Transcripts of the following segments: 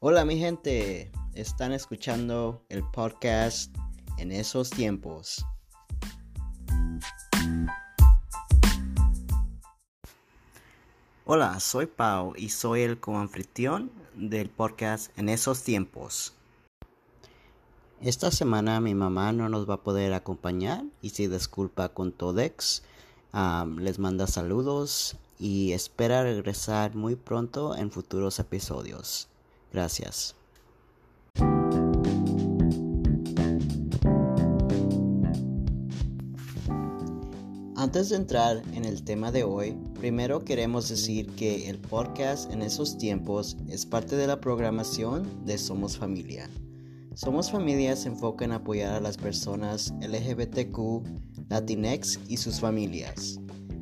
Hola mi gente, están escuchando el podcast en esos tiempos. Hola, soy Pau y soy el coanfitrión del podcast en esos tiempos. Esta semana mi mamá no nos va a poder acompañar y se disculpa con Todex. les manda saludos y espera regresar muy pronto en futuros episodios. Gracias. Antes de entrar en el tema de hoy, primero queremos decir que el podcast en esos tiempos es parte de la programación de Somos Familia. Somos Familia se enfoca en apoyar a las personas LGBTQ, Latinx y sus familias.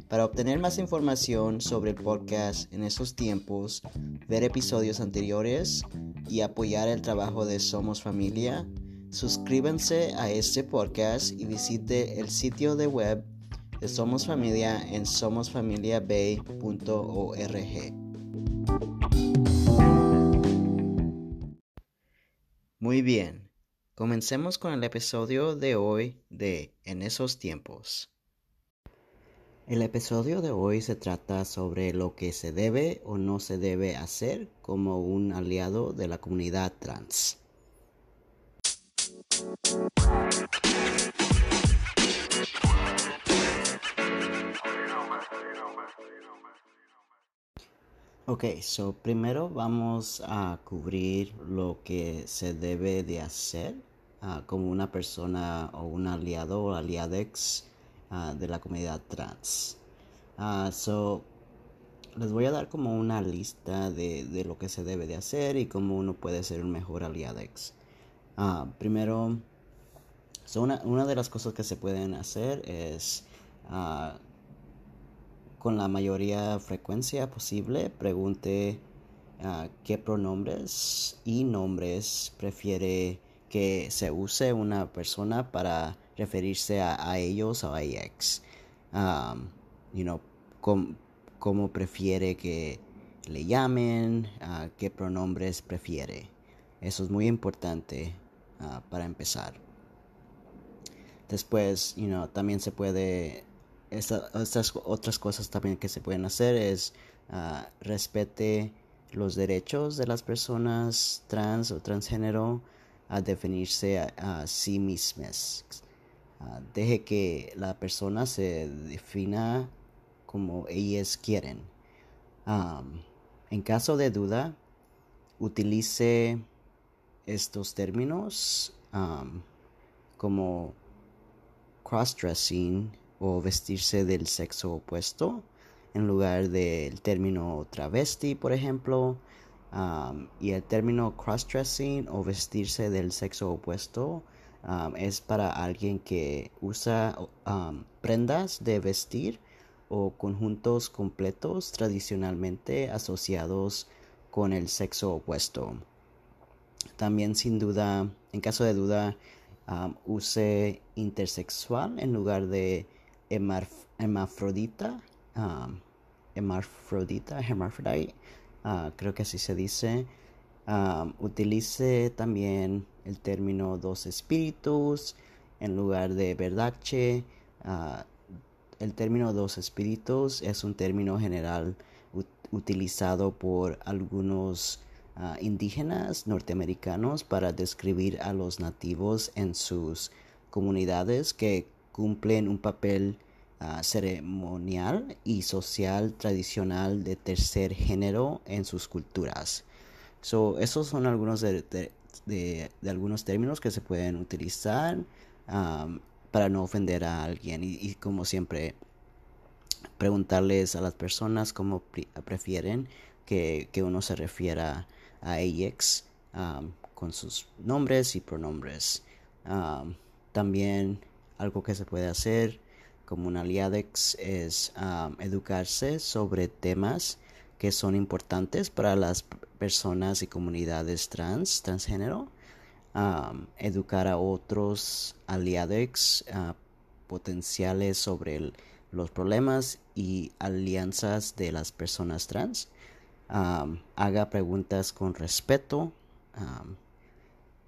Para obtener más información sobre el podcast en esos tiempos, ver episodios anteriores y apoyar el trabajo de Somos Familia, suscríbanse a este podcast y visite el sitio de web de Somos Familia en somosfamiliabay.org. Muy bien, comencemos con el episodio de hoy de En esos tiempos. El episodio de hoy se trata sobre lo que se debe o no se debe hacer como un aliado de la comunidad trans. Ok, so primero vamos a cubrir lo que se debe de hacer ah, como una persona o un aliado o aliadex uh, de la comunidad trans. Uh, so, les voy a dar como una lista de, de, lo que se debe de hacer y cómo uno puede ser un mejor aliadex. primero, so una, una, de las cosas que se pueden hacer es con la mayoría frecuencia posible, pregunte uh, qué pronombres y nombres prefiere que se use una persona para referirse a, ellos o a ex. Um, cómo prefiere que le llamen, qué pronombres prefiere. Eso es muy importante uh, para empezar. Después, you know, también se puede estas otras cosas también que se pueden hacer es uh, respete los derechos de las personas trans o transgénero a definirse a, sí mismas. Ah, deje que la persona se defina como ellas quieren. en caso de duda, utilice estos términos como cross-dressing o vestirse del sexo opuesto en lugar del término travesti, por ejemplo, y el término cross-dressing o vestirse del sexo opuesto es para alguien que usa prendas de vestir o conjuntos completos tradicionalmente asociados con el sexo opuesto. También sin duda, en caso de duda, use intersexual en lugar de hermafrodita, um, hermafrodita, hermaphrodite, uh, creo que así se dice. Utilice también el término dos espíritus en lugar de verdache. Uh, el término dos espíritus es un término general utilizado por algunos uh, indígenas norteamericanos para describir a los nativos en sus comunidades que cumplen un papel ah, ceremonial y social tradicional de tercer género en sus culturas. So, esos son algunos de, de, algunos términos que se pueden utilizar para no ofender a alguien y, como siempre preguntarles a las personas cómo prefieren que, que, uno se refiera a ellos con sus nombres y pronombres. también algo que se puede hacer como un aliadex es educarse sobre temas que son importantes para las personas y comunidades trans, transgénero. Educar a otros aliadex uh, potenciales sobre los problemas y alianzas de las personas trans. Haga preguntas con respeto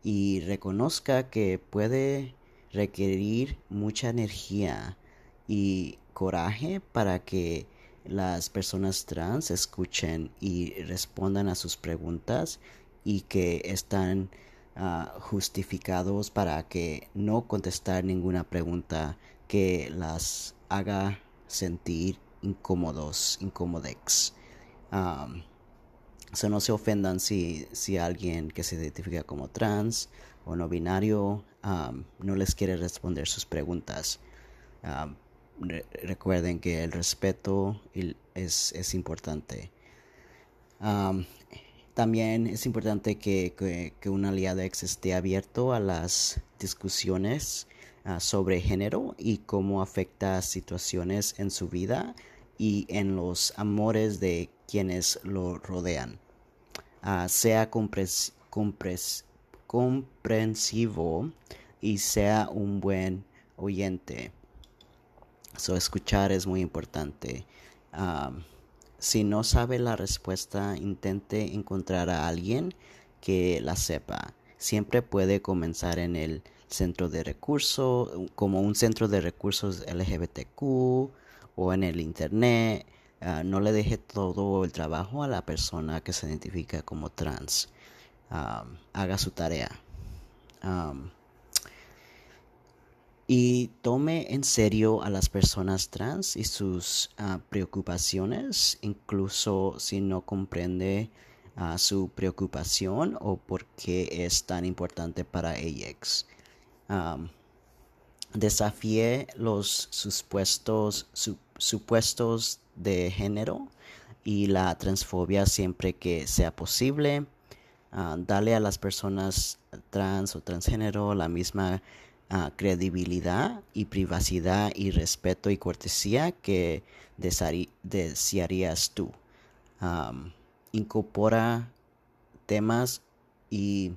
y reconozca que puede requerir mucha energía y coraje para que las personas trans escuchen y respondan a sus preguntas y que están ah, justificados para que no contestar ninguna pregunta que las haga sentir incómodos, incómodex. Um, no se ofendan si, si alguien que se identifica como trans o no binario no les quiere responder sus preguntas. Recuerden que el respeto es, importante. también es importante que, un aliado esté abierto a las discusiones ah, sobre género y cómo afecta situaciones en su vida y en los amores de quienes lo rodean. Ah, sea compres, comprensivo y sea un buen oyente. So, escuchar es muy importante. si no sabe la respuesta, intente encontrar a alguien que la sepa. Siempre puede comenzar en el centro de recursos, como un centro de recursos LGBTQ o en el internet. Ah, no le deje todo el trabajo a la persona que se identifica como trans haga su tarea. Y tome en serio a las personas trans y sus ah, preocupaciones, incluso si no comprende ah, su preocupación o por qué es tan importante para ellos. desafíe los supuestos, supuestos de género y la transfobia siempre que sea posible. Ah, dale a las personas trans o transgénero la misma credibilidad y privacidad y respeto y cortesía que desearías tú. incorpora temas y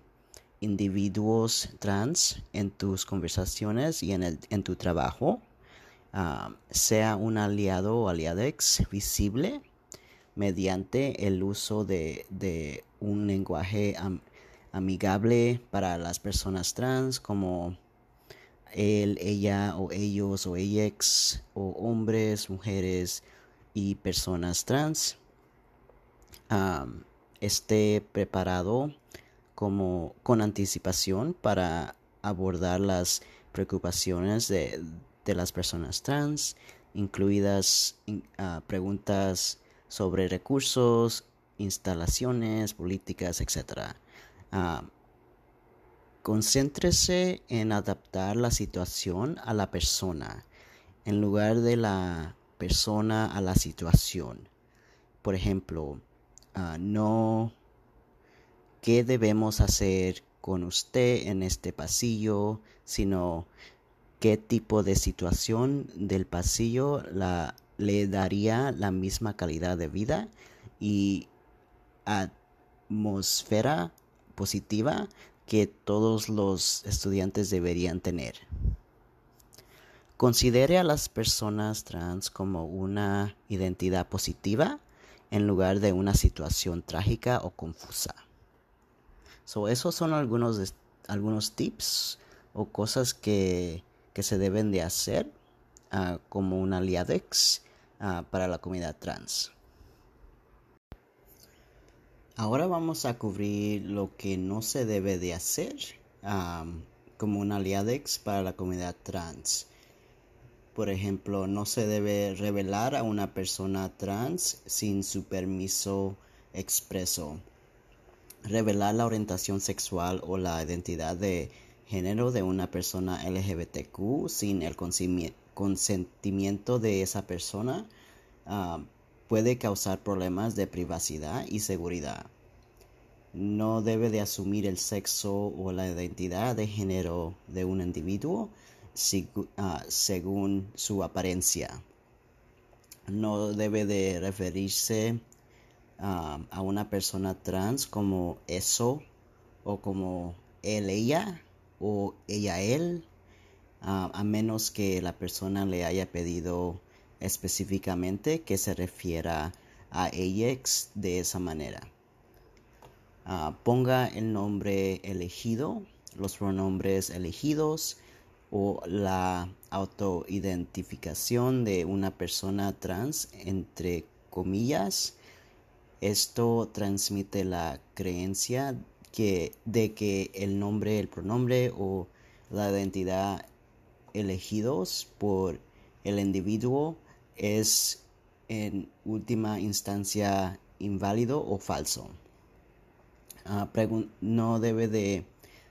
individuos trans en tus conversaciones y en, el, en tu trabajo. sea un aliado o aliadex visible mediante el uso de, de un lenguaje amigable para las personas trans como él, ella o ellos o ellas o hombres, mujeres y personas trans. esté preparado como con anticipación para abordar las preocupaciones de, las personas trans, incluidas ah, preguntas sobre recursos, instalaciones, políticas, etc. concéntrese en adaptar la situación a la persona en lugar de la persona a la situación. Por ejemplo, ah, no qué debemos hacer con usted en este pasillo, sino qué tipo de situación del pasillo le daría la misma calidad de vida y atmósfera positiva que todos los estudiantes deberían tener. Considere a las personas trans como una identidad positiva en lugar de una situación trágica o confusa. So, esos son algunos, algunos tips o cosas que, se deben de hacer ah, como un aliadex Ah, para la comunidad trans. Ahora vamos a cubrir lo que no se debe de hacer como un aliadex para la comunidad trans. Por ejemplo, no se debe revelar a una persona trans sin su permiso expreso. Revelar la orientación sexual o la identidad de género de una persona LGBTQ sin el consentimiento de esa persona puede causar problemas de privacidad y seguridad. No debe de asumir el sexo o la identidad de género de un individuo ah, según su apariencia. No debe de referirse ah, a una persona trans como eso o como él, ella o ella, él a menos que la persona le haya pedido específicamente que se refiera a ella de esa manera. ah, ponga el nombre elegido, los pronombres elegidos o la autoidentificación de una persona trans entre comillas. Esto transmite la creencia que, de que el nombre, el pronombre o la identidad elegidos por el individuo es en última instancia inválido o falso. Ah, no debe de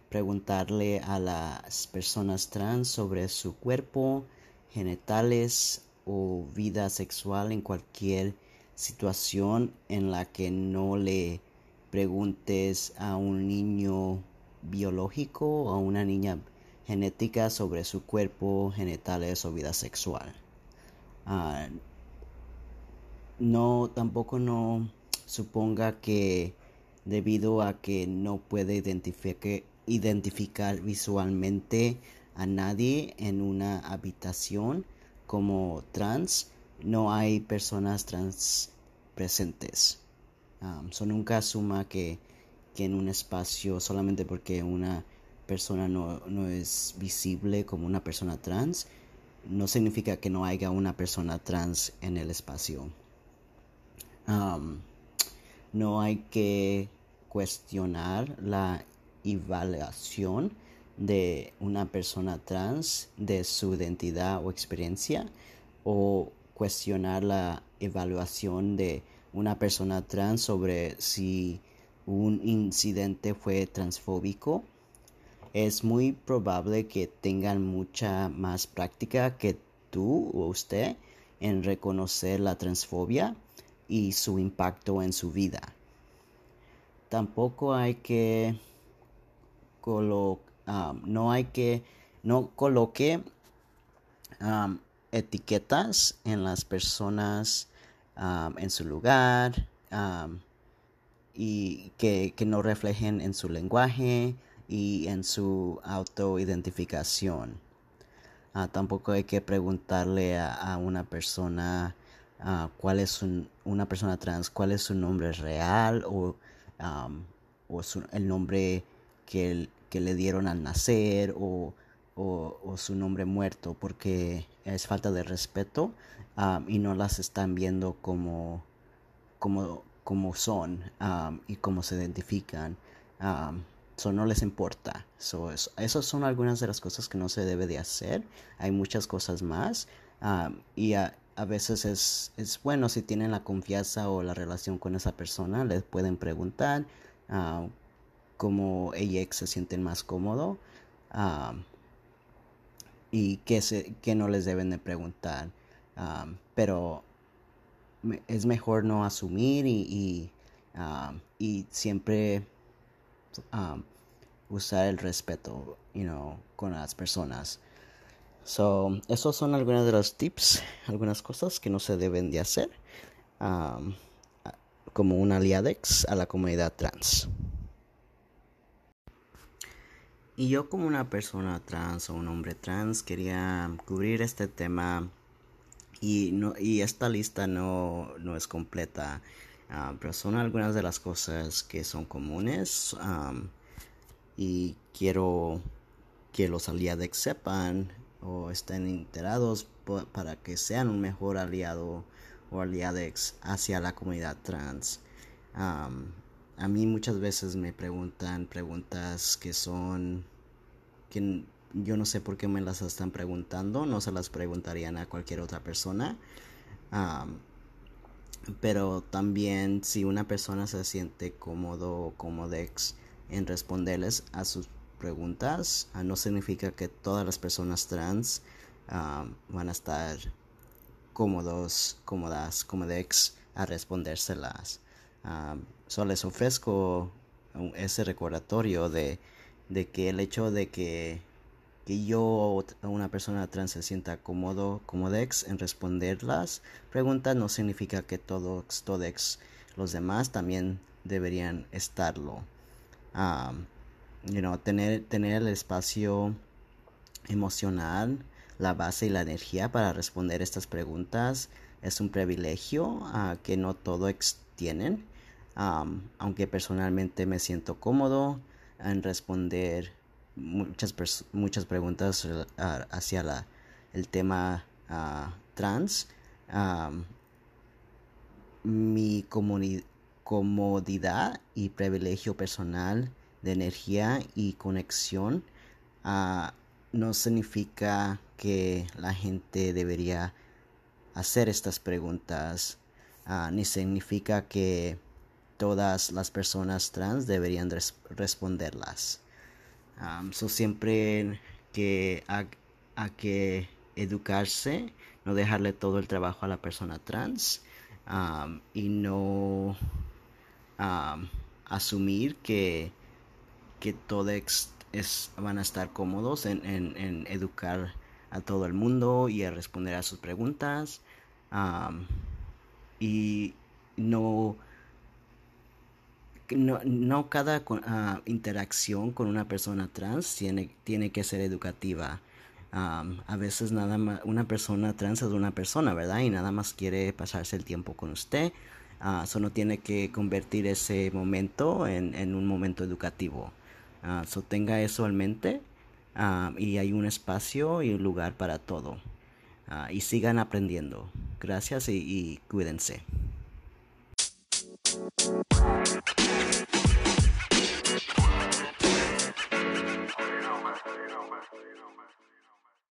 preguntarle a las personas trans sobre su cuerpo, genitales o vida sexual en cualquier situación en la que no le preguntes a un niño biológico o a una niña genética sobre su cuerpo, genitales o vida sexual. Ah, no, tampoco no suponga que debido a que no puede identificar visualmente a nadie en una habitación como trans, no hay personas trans presentes. Ah, nunca asuma que, que en un espacio solamente porque una persona no, es visible como una persona trans, no significa que no haya una persona trans en el espacio. no hay que cuestionar la evaluación de una persona trans de su identidad o experiencia o cuestionar la evaluación de una persona trans sobre si un incidente fue transfóbico es muy probable que tengan mucha más práctica que tú o usted en reconocer la transfobia y su impacto en su vida. Tampoco hay que no hay que no coloque etiquetas en las personas en su lugar y que, que no reflejen en su lenguaje y en su autoidentificación. Ah, tampoco hay que preguntarle a, una persona ah, cuál es una persona trans, cuál es su nombre real o, o el nombre que, que, le dieron al nacer o, o, su nombre muerto, porque es falta de respeto y no las están viendo como, como, como son y cómo se identifican no les importa. So, esas son algunas de las cosas que no se debe de hacer. Hay muchas cosas más. y a, veces es, es, bueno si tienen la confianza o la relación con esa persona, les pueden preguntar cómo ella se sienten más cómodo y qué, se, qué no les deben de preguntar. pero es mejor no asumir y, y, siempre usar el respeto, you know, con las personas. So, esos son algunos de los tips, algunas cosas que no se deben de hacer um, como un aliadex a la comunidad trans. Y yo como una persona trans o un hombre trans quería cubrir este tema y, no, y esta lista no, no es completa. Ah, pero son algunas de las cosas que son comunes y quiero que los aliados sepan o estén enterados para que sean un mejor aliado o aliadex hacia la comunidad trans. a mí muchas veces me preguntan preguntas que son que yo no sé por qué me las están preguntando, no se las preguntarían a cualquier otra persona pero también si una persona se siente cómodo o cómodex en responderles a sus preguntas, ah, no significa que todas las personas trans ah, van a estar cómodos, cómodas, cómodex a respondérselas. Uh, solo les ofrezco ese recordatorio de, de que el hecho de que que yo o una persona trans se sienta cómodo, cómodex en responder las preguntas no significa que todos, todex, los demás también deberían estarlo. Um, tener, tener el espacio emocional, la base y la energía para responder estas preguntas es un privilegio que no todos tienen. aunque personalmente me siento cómodo en responder muchas, muchas preguntas hacia la, el tema ah, trans. mi comodidad y privilegio personal de energía y conexión ah, no significa que la gente debería hacer estas preguntas, ah, ni significa que todas las personas trans deberían responderlas. so siempre que hay que educarse, no dejarle todo el trabajo a la persona trans y no asumir que, que todos van a estar cómodos en, en, educar a todo el mundo y a responder a sus preguntas y no no, cada ah, interacción con una persona trans tiene, tiene que ser educativa. a veces nada más una persona trans es una persona, ¿verdad? Y nada más quiere pasarse el tiempo con usted. Uh, solo tiene que convertir ese momento en, un momento educativo. Uh, so tenga eso en mente y hay un espacio y un lugar para todo. y sigan aprendiendo. Gracias y cuídense.